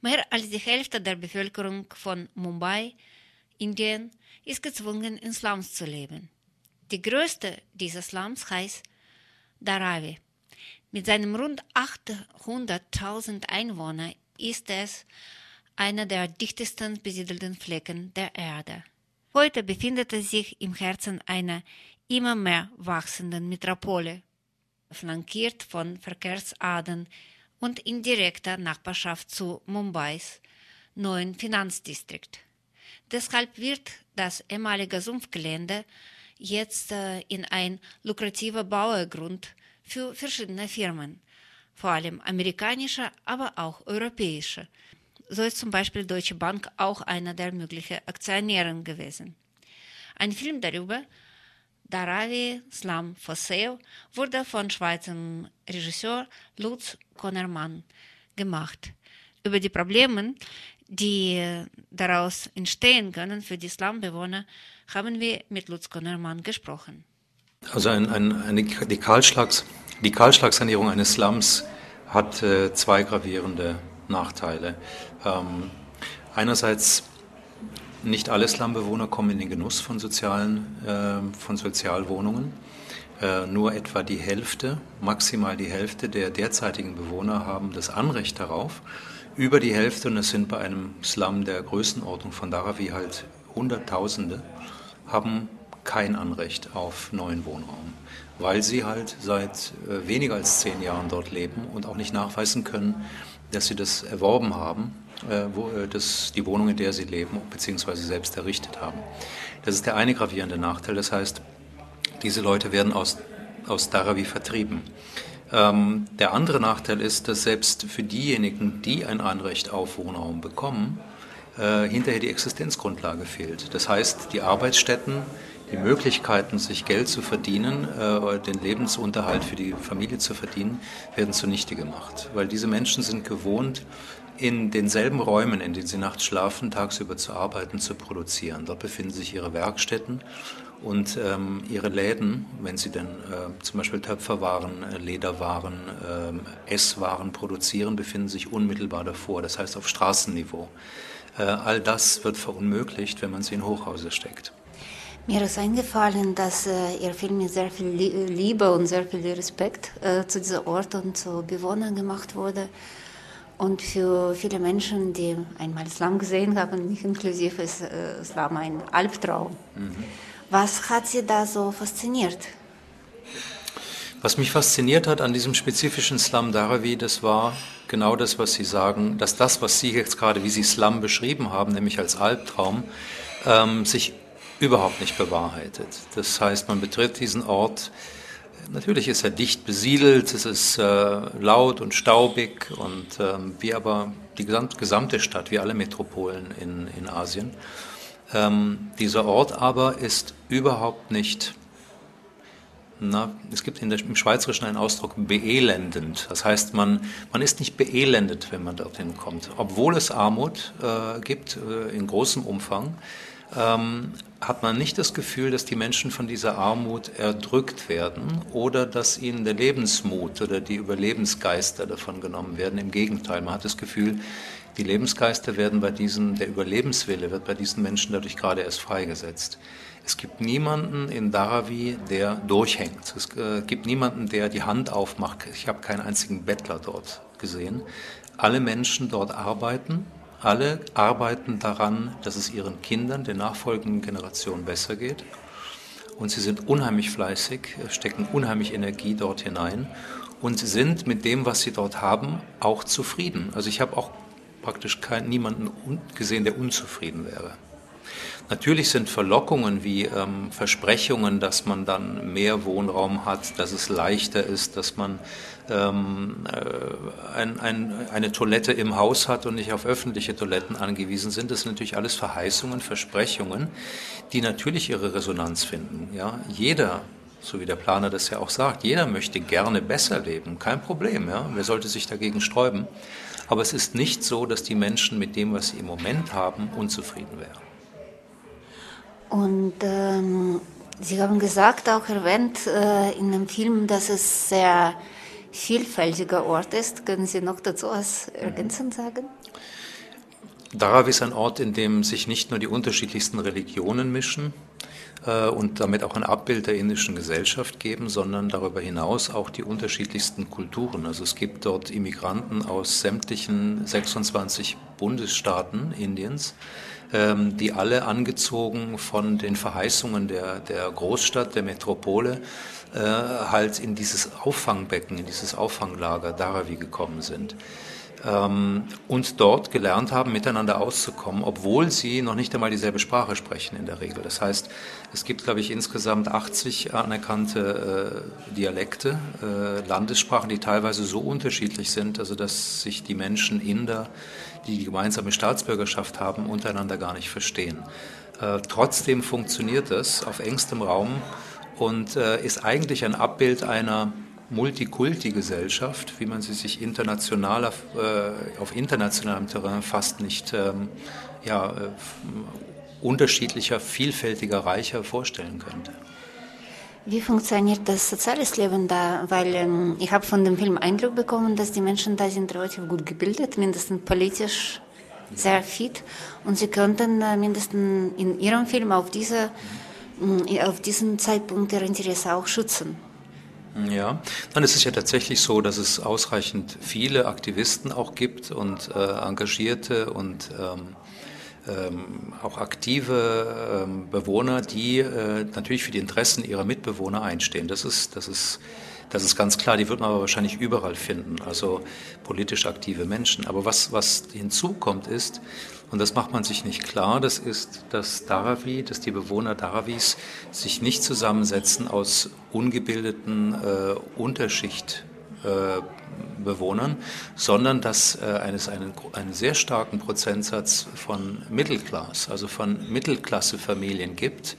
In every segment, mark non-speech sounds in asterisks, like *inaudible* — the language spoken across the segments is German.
Mehr als die Hälfte der Bevölkerung von Mumbai, Indien, ist gezwungen, in Slums zu leben. Die größte dieser Slums heißt Dharavi. Mit seinem rund 800.000 Einwohnern ist es einer der dichtesten besiedelten Flecken der Erde. Heute befindet es sich im Herzen einer immer mehr wachsenden Metropole, flankiert von Verkehrsadern und in direkter Nachbarschaft zu Mumbais neuen Finanzdistrikt. Deshalb wird das ehemalige Sumpfgelände jetzt äh, in ein lukrativer Bauergrund für verschiedene Firmen, vor allem amerikanische, aber auch europäische. So ist zum Beispiel Deutsche Bank auch einer der möglichen Aktionären gewesen. Ein Film darüber, Daravi Slum for Sale, wurde von Schweizer Regisseur Lutz Konnermann gemacht. Über die Probleme, die daraus entstehen können für die Slumbewohner, haben wir mit Lutz Konnermann gesprochen. Also ein, ein, eine, die, Kahlschlags, die Kahlschlagsanierung eines Slums hat äh, zwei gravierende Nachteile. Ähm, einerseits nicht alle Slumbewohner kommen in den Genuss von sozialen, äh, von Sozialwohnungen. Äh, nur etwa die Hälfte, maximal die Hälfte der derzeitigen Bewohner haben das Anrecht darauf. Über die Hälfte, und es sind bei einem Slum der Größenordnung von Dharavi halt Hunderttausende, haben kein Anrecht auf neuen Wohnraum, weil sie halt seit äh, weniger als zehn Jahren dort leben und auch nicht nachweisen können, dass sie das erworben haben, äh, wo, äh, das, die Wohnung, in der sie leben, beziehungsweise selbst errichtet haben. Das ist der eine gravierende Nachteil. Das heißt, diese Leute werden aus, aus Dharavi vertrieben. Ähm, der andere Nachteil ist, dass selbst für diejenigen, die ein Anrecht auf Wohnraum bekommen, äh, hinterher die Existenzgrundlage fehlt. Das heißt, die Arbeitsstätten, die Möglichkeiten, sich Geld zu verdienen, äh, den Lebensunterhalt für die Familie zu verdienen, werden zunichte gemacht. Weil diese Menschen sind gewohnt, in denselben Räumen, in denen sie nachts schlafen, tagsüber zu arbeiten, zu produzieren. Dort befinden sich ihre Werkstätten und ähm, ihre Läden, wenn sie denn äh, zum Beispiel Töpferwaren, äh, Lederwaren, äh, Esswaren produzieren, befinden sich unmittelbar davor, das heißt auf Straßenniveau. Äh, all das wird verunmöglicht, wenn man sie in Hochhäuser steckt. Mir ist eingefallen, dass äh, Ihr Film mit sehr viel Liebe und sehr viel Respekt äh, zu diesem Ort und zu Bewohnern gemacht wurde. Und für viele Menschen, die einmal Islam gesehen haben, mich *laughs* inklusive, ist äh, Islam ein Albtraum. Mhm. Was hat Sie da so fasziniert? Was mich fasziniert hat an diesem spezifischen Slum Dharavi, das war genau das, was Sie sagen, dass das, was Sie jetzt gerade, wie Sie Slum beschrieben haben, nämlich als Albtraum, ähm, sich überhaupt nicht bewahrheitet. Das heißt, man betritt diesen Ort, natürlich ist er dicht besiedelt, es ist äh, laut und staubig und ähm, wie aber die gesamte Stadt, wie alle Metropolen in, in Asien. Ähm, dieser Ort aber ist überhaupt nicht na, es gibt der, im Schweizerischen einen Ausdruck beelendend. Das heißt, man, man ist nicht beelendet, wenn man dorthin kommt. Obwohl es Armut äh, gibt äh, in großem Umfang, ähm, hat man nicht das Gefühl, dass die Menschen von dieser Armut erdrückt werden oder dass ihnen der Lebensmut oder die Überlebensgeister davon genommen werden. Im Gegenteil, man hat das Gefühl, die Lebensgeister werden bei diesen, der Überlebenswille wird bei diesen Menschen dadurch gerade erst freigesetzt. Es gibt niemanden in Dharavi, der durchhängt. Es äh, gibt niemanden, der die Hand aufmacht. Ich habe keinen einzigen Bettler dort gesehen. Alle Menschen dort arbeiten. Alle arbeiten daran, dass es ihren Kindern, den nachfolgenden Generationen besser geht. Und sie sind unheimlich fleißig, stecken unheimlich Energie dort hinein und sind mit dem, was sie dort haben, auch zufrieden. Also ich habe auch praktisch kein, niemanden gesehen, der unzufrieden wäre. Natürlich sind Verlockungen wie ähm, Versprechungen, dass man dann mehr Wohnraum hat, dass es leichter ist, dass man ähm, äh, ein, ein, eine Toilette im Haus hat und nicht auf öffentliche Toiletten angewiesen sind. Das sind natürlich alles Verheißungen, Versprechungen, die natürlich ihre Resonanz finden. Ja? Jeder so wie der Planer das ja auch sagt, jeder möchte gerne besser leben, kein Problem, ja. Wer sollte sich dagegen sträuben? Aber es ist nicht so, dass die Menschen mit dem, was sie im Moment haben, unzufrieden wären. Und ähm, Sie haben gesagt, auch erwähnt äh, in dem Film, dass es sehr vielfältiger Ort ist. Können Sie noch dazu was ergänzend sagen? Dharavi ist ein Ort, in dem sich nicht nur die unterschiedlichsten Religionen mischen, und damit auch ein Abbild der indischen Gesellschaft geben, sondern darüber hinaus auch die unterschiedlichsten Kulturen. Also es gibt dort Immigranten aus sämtlichen 26 Bundesstaaten Indiens, ähm, die alle angezogen von den Verheißungen der, der Großstadt, der Metropole, äh, halt in dieses Auffangbecken, in dieses Auffanglager Dharavi gekommen sind ähm, und dort gelernt haben, miteinander auszukommen, obwohl sie noch nicht einmal dieselbe Sprache sprechen in der Regel. Das heißt, es gibt, glaube ich, insgesamt 80 anerkannte äh, Dialekte, äh, Landessprachen, die teilweise so unterschiedlich sind, also dass sich die Menschen Inder, die die gemeinsame Staatsbürgerschaft haben, untereinander gar nicht verstehen. Äh, trotzdem funktioniert das auf engstem Raum und äh, ist eigentlich ein Abbild einer Multikulti-Gesellschaft, wie man sie sich international auf, äh, auf internationalem Terrain fast nicht ähm, ja, äh, unterschiedlicher, vielfältiger, reicher vorstellen könnte. Wie funktioniert das soziales Leben da? Weil ähm, ich habe von dem Film Eindruck bekommen, dass die Menschen da sind relativ gut gebildet, mindestens politisch sehr fit und sie könnten äh, mindestens in ihrem Film auf, diese, äh, auf diesen Zeitpunkt ihr Interesse auch schützen. Ja, dann ist es ja tatsächlich so, dass es ausreichend viele Aktivisten auch gibt und äh, engagierte und ähm, ähm, auch aktive ähm, Bewohner, die äh, natürlich für die Interessen ihrer Mitbewohner einstehen. Das ist, das ist, das ist ganz klar. Die wird man aber wahrscheinlich überall finden. Also politisch aktive Menschen. Aber was, was hinzukommt ist, und das macht man sich nicht klar, das ist, dass Dharavi, dass die Bewohner Dharavis sich nicht zusammensetzen aus ungebildeten äh, Unterschichtbewohnern, äh, sondern dass äh, es einen, einen sehr starken Prozentsatz von Mittelklasse, also von Mittelklassefamilien gibt,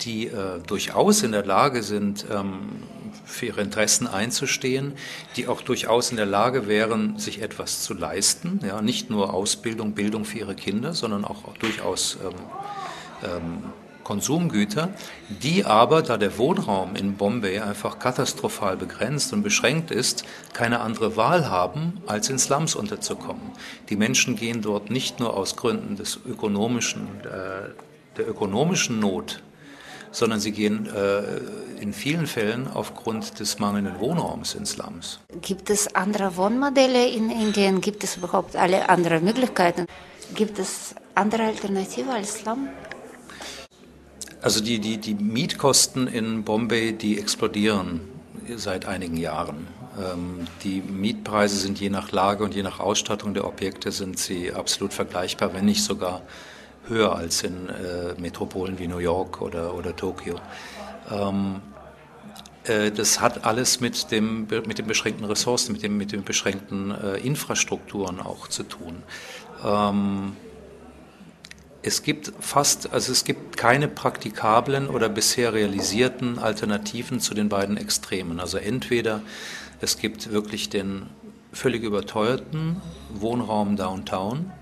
die äh, durchaus in der Lage sind, ähm, für ihre Interessen einzustehen, die auch durchaus in der Lage wären, sich etwas zu leisten, ja, nicht nur Ausbildung, Bildung für ihre Kinder, sondern auch, durchaus ähm, ähm, Konsumgüter, die aber, da der Wohnraum in Bombay einfach katastrophal begrenzt und beschränkt ist, keine andere Wahl haben, als in Slums unterzukommen. Die Menschen gehen dort nicht nur aus Gründen des ökonomischen, äh, der ökonomischen Not sondern sie gehen äh, in vielen Fällen aufgrund des mangelnden Wohnraums ins Slums. Gibt es andere Wohnmodelle in Indien? Gibt es überhaupt alle anderen Möglichkeiten? Gibt es andere Alternativen als Slum? Also die, die, die Mietkosten in Bombay, die explodieren seit einigen Jahren. Ähm, die Mietpreise sind je nach Lage und je nach Ausstattung der Objekte sind sie absolut vergleichbar, wenn nicht sogar höher als in äh, Metropolen wie New York oder, oder Tokio. Ähm, äh, das hat alles mit, dem, mit den beschränkten Ressourcen, mit, dem, mit den beschränkten äh, Infrastrukturen auch zu tun. Ähm, es gibt fast, also es gibt keine praktikablen oder bisher realisierten Alternativen zu den beiden Extremen. Also entweder es gibt wirklich den völlig überteuerten Wohnraum Downtown,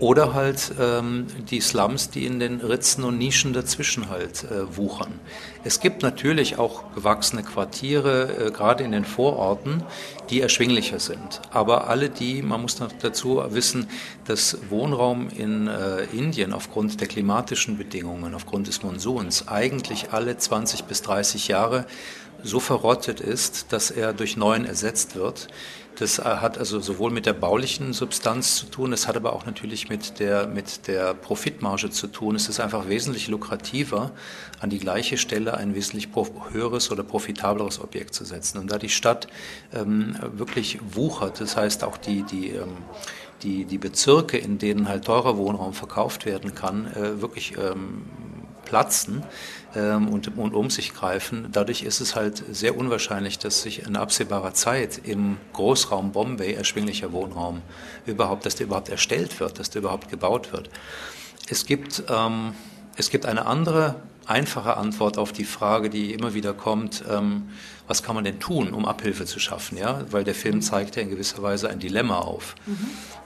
oder halt ähm, die Slums, die in den Ritzen und Nischen dazwischen halt äh, wuchern. Es gibt natürlich auch gewachsene Quartiere, äh, gerade in den Vororten, die erschwinglicher sind. Aber alle die, man muss noch dazu wissen, dass Wohnraum in äh, Indien aufgrund der klimatischen Bedingungen, aufgrund des Monsuns, eigentlich alle 20 bis 30 Jahre so verrottet ist, dass er durch neuen ersetzt wird. Das hat also sowohl mit der baulichen Substanz zu tun, es hat aber auch natürlich mit der, mit der Profitmarge zu tun. Es ist einfach wesentlich lukrativer, an die gleiche Stelle ein wesentlich höheres oder profitableres Objekt zu setzen. Und da die Stadt ähm, wirklich wuchert, das heißt auch die, die, ähm, die, die Bezirke, in denen halt teurer Wohnraum verkauft werden kann, äh, wirklich ähm, platzen, ähm, und, und um sich greifen. Dadurch ist es halt sehr unwahrscheinlich, dass sich in absehbarer Zeit im Großraum Bombay erschwinglicher Wohnraum überhaupt, dass der überhaupt erstellt wird, dass der überhaupt gebaut wird. Es gibt, ähm, es gibt eine andere einfache Antwort auf die Frage, die immer wieder kommt, ähm, was kann man denn tun, um Abhilfe zu schaffen? Ja? Weil der Film zeigt ja in gewisser Weise ein Dilemma auf mhm.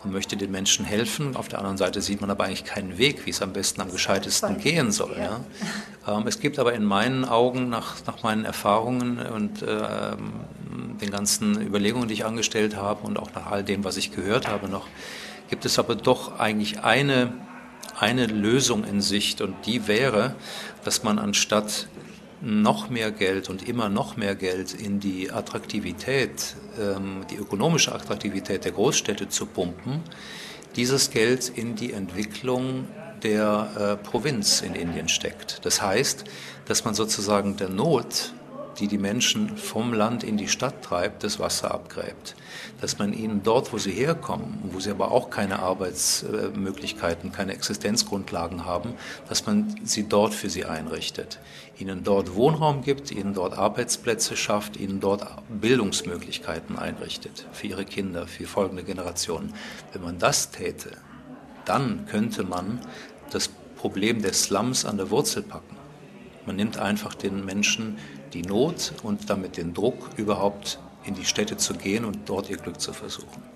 und möchte den Menschen helfen. Auf der anderen Seite sieht man aber eigentlich keinen Weg, wie es am besten, am gescheitesten gehen soll. Ja. Ähm, es gibt aber in meinen Augen, nach, nach meinen Erfahrungen und äh, den ganzen Überlegungen, die ich angestellt habe und auch nach all dem, was ich gehört habe noch, gibt es aber doch eigentlich eine, eine Lösung in Sicht und die wäre, dass man anstatt noch mehr Geld und immer noch mehr Geld in die Attraktivität, ähm, die ökonomische Attraktivität der Großstädte zu pumpen, dieses Geld in die Entwicklung der äh, Provinz in Indien steckt. Das heißt, dass man sozusagen der Not die die Menschen vom Land in die Stadt treibt, das Wasser abgräbt. Dass man ihnen dort, wo sie herkommen, wo sie aber auch keine Arbeitsmöglichkeiten, keine Existenzgrundlagen haben, dass man sie dort für sie einrichtet. Ihnen dort Wohnraum gibt, ihnen dort Arbeitsplätze schafft, ihnen dort Bildungsmöglichkeiten einrichtet für ihre Kinder, für folgende Generationen. Wenn man das täte, dann könnte man das Problem des Slums an der Wurzel packen. Man nimmt einfach den Menschen die Not und damit den Druck, überhaupt in die Städte zu gehen und dort ihr Glück zu versuchen.